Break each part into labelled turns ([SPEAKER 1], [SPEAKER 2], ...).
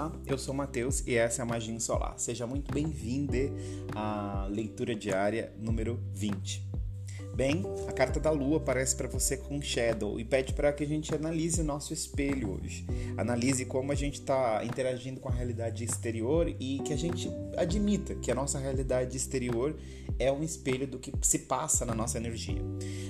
[SPEAKER 1] Olá, eu sou Matheus e essa é a Magia Solar. Seja muito bem-vindo à leitura diária número 20. Bem, a carta da lua aparece para você com Shadow e pede para que a gente analise nosso espelho hoje. Analise como a gente está interagindo com a realidade exterior e que a gente admita que a nossa realidade exterior é um espelho do que se passa na nossa energia.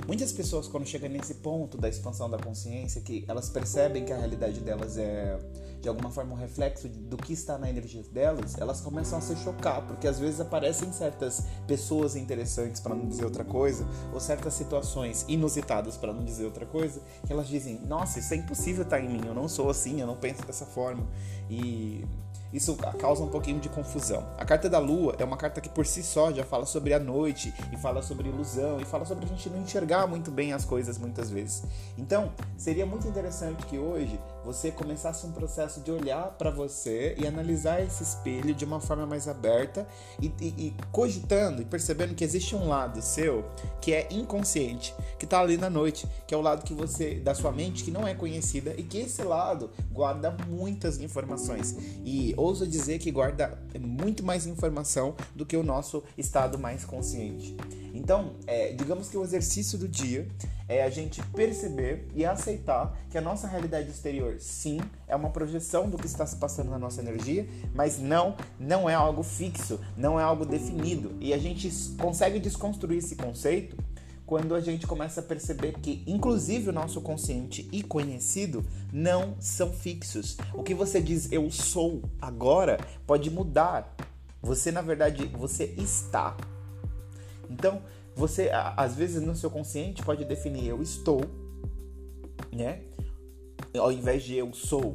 [SPEAKER 1] Muitas pessoas, quando chegam nesse ponto da expansão da consciência, que elas percebem que a realidade delas é de alguma forma um reflexo do que está na energia delas, elas começam a se chocar, porque às vezes aparecem certas pessoas interessantes, para não dizer outra coisa, ou certas situações inusitadas, para não dizer outra coisa, que elas dizem: Nossa, isso é impossível estar em mim, eu não sou assim, eu não penso dessa forma. E isso causa um pouquinho de confusão. A carta da lua é uma carta que por si só já fala sobre a noite e fala sobre ilusão e fala sobre a gente não enxergar muito bem as coisas muitas vezes. Então, seria muito interessante que hoje você começasse um processo de olhar para você e analisar esse espelho de uma forma mais aberta e, e, e, cogitando e percebendo que existe um lado seu que é inconsciente, que está ali na noite, que é o lado que você da sua mente que não é conhecida e que esse lado guarda muitas informações e ouso dizer que guarda muito mais informação do que o nosso estado mais consciente. Então, é, digamos que o exercício do dia é a gente perceber e aceitar que a nossa realidade exterior, sim, é uma projeção do que está se passando na nossa energia, mas não, não é algo fixo, não é algo definido. E a gente consegue desconstruir esse conceito quando a gente começa a perceber que, inclusive, o nosso consciente e conhecido não são fixos. O que você diz eu sou agora pode mudar. Você, na verdade, você está. Então, você, às vezes, no seu consciente pode definir eu estou, né? Ao invés de eu sou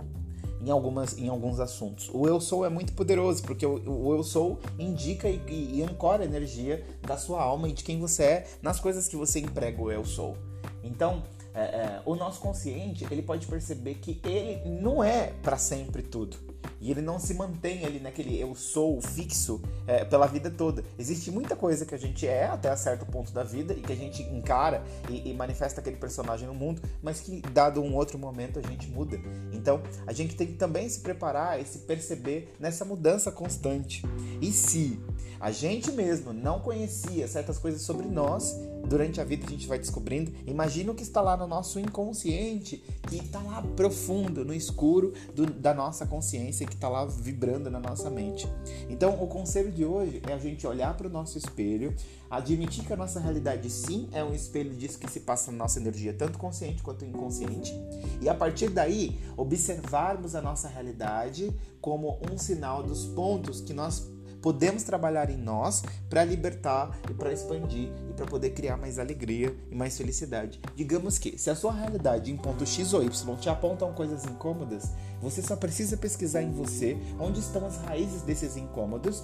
[SPEAKER 1] em, algumas, em alguns assuntos. O eu sou é muito poderoso, porque o, o eu sou indica e, e, e ancora a energia da sua alma e de quem você é nas coisas que você emprega o eu sou. Então, é, é, o nosso consciente ele pode perceber que ele não é para sempre tudo e ele não se mantém ali naquele eu sou fixo é, pela vida toda. Existe muita coisa que a gente é até certo ponto da vida e que a gente encara e, e, manifesta aquele personagem no mundo, mas que dado um outro momento a gente muda. Então a gente tem que também se preparar e se perceber nessa mudança constante. E se a gente mesmo não conhecia certas coisas sobre nós, durante a vida a gente vai descobrindo. Imagina o que está lá no nosso inconsciente, que está lá profundo, no escuro do, da nossa consciência, que está lá vibrando na nossa mente. Então, o conselho de hoje é a gente olhar para o nosso espelho, admitir que a nossa realidade sim é um espelho disso que se passa na nossa energia, tanto consciente quanto inconsciente, e a partir daí observarmos a nossa realidade como um sinal dos pontos que nós podemos trabalhar em nós para libertar e para expandir e para poder criar mais alegria e mais felicidade. Digamos que, se a sua realidade em ponto X ou Y te apontam coisas incômodas, você só precisa pesquisar em você onde estão as raízes desses incômodos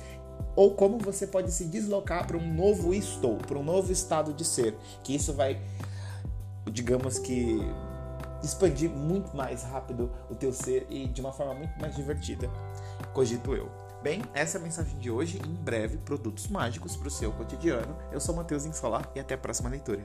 [SPEAKER 1] ou como você pode se deslocar para um novo estou, para um novo estado de ser, que isso vai, digamos que expandir muito mais rápido o teu ser e de uma forma muito mais divertida, cogito eu. Bem, essa é a mensagem de hoje. Em breve, produtos mágicos para o seu cotidiano. Eu sou Matheus Insolar e até a próxima leitura.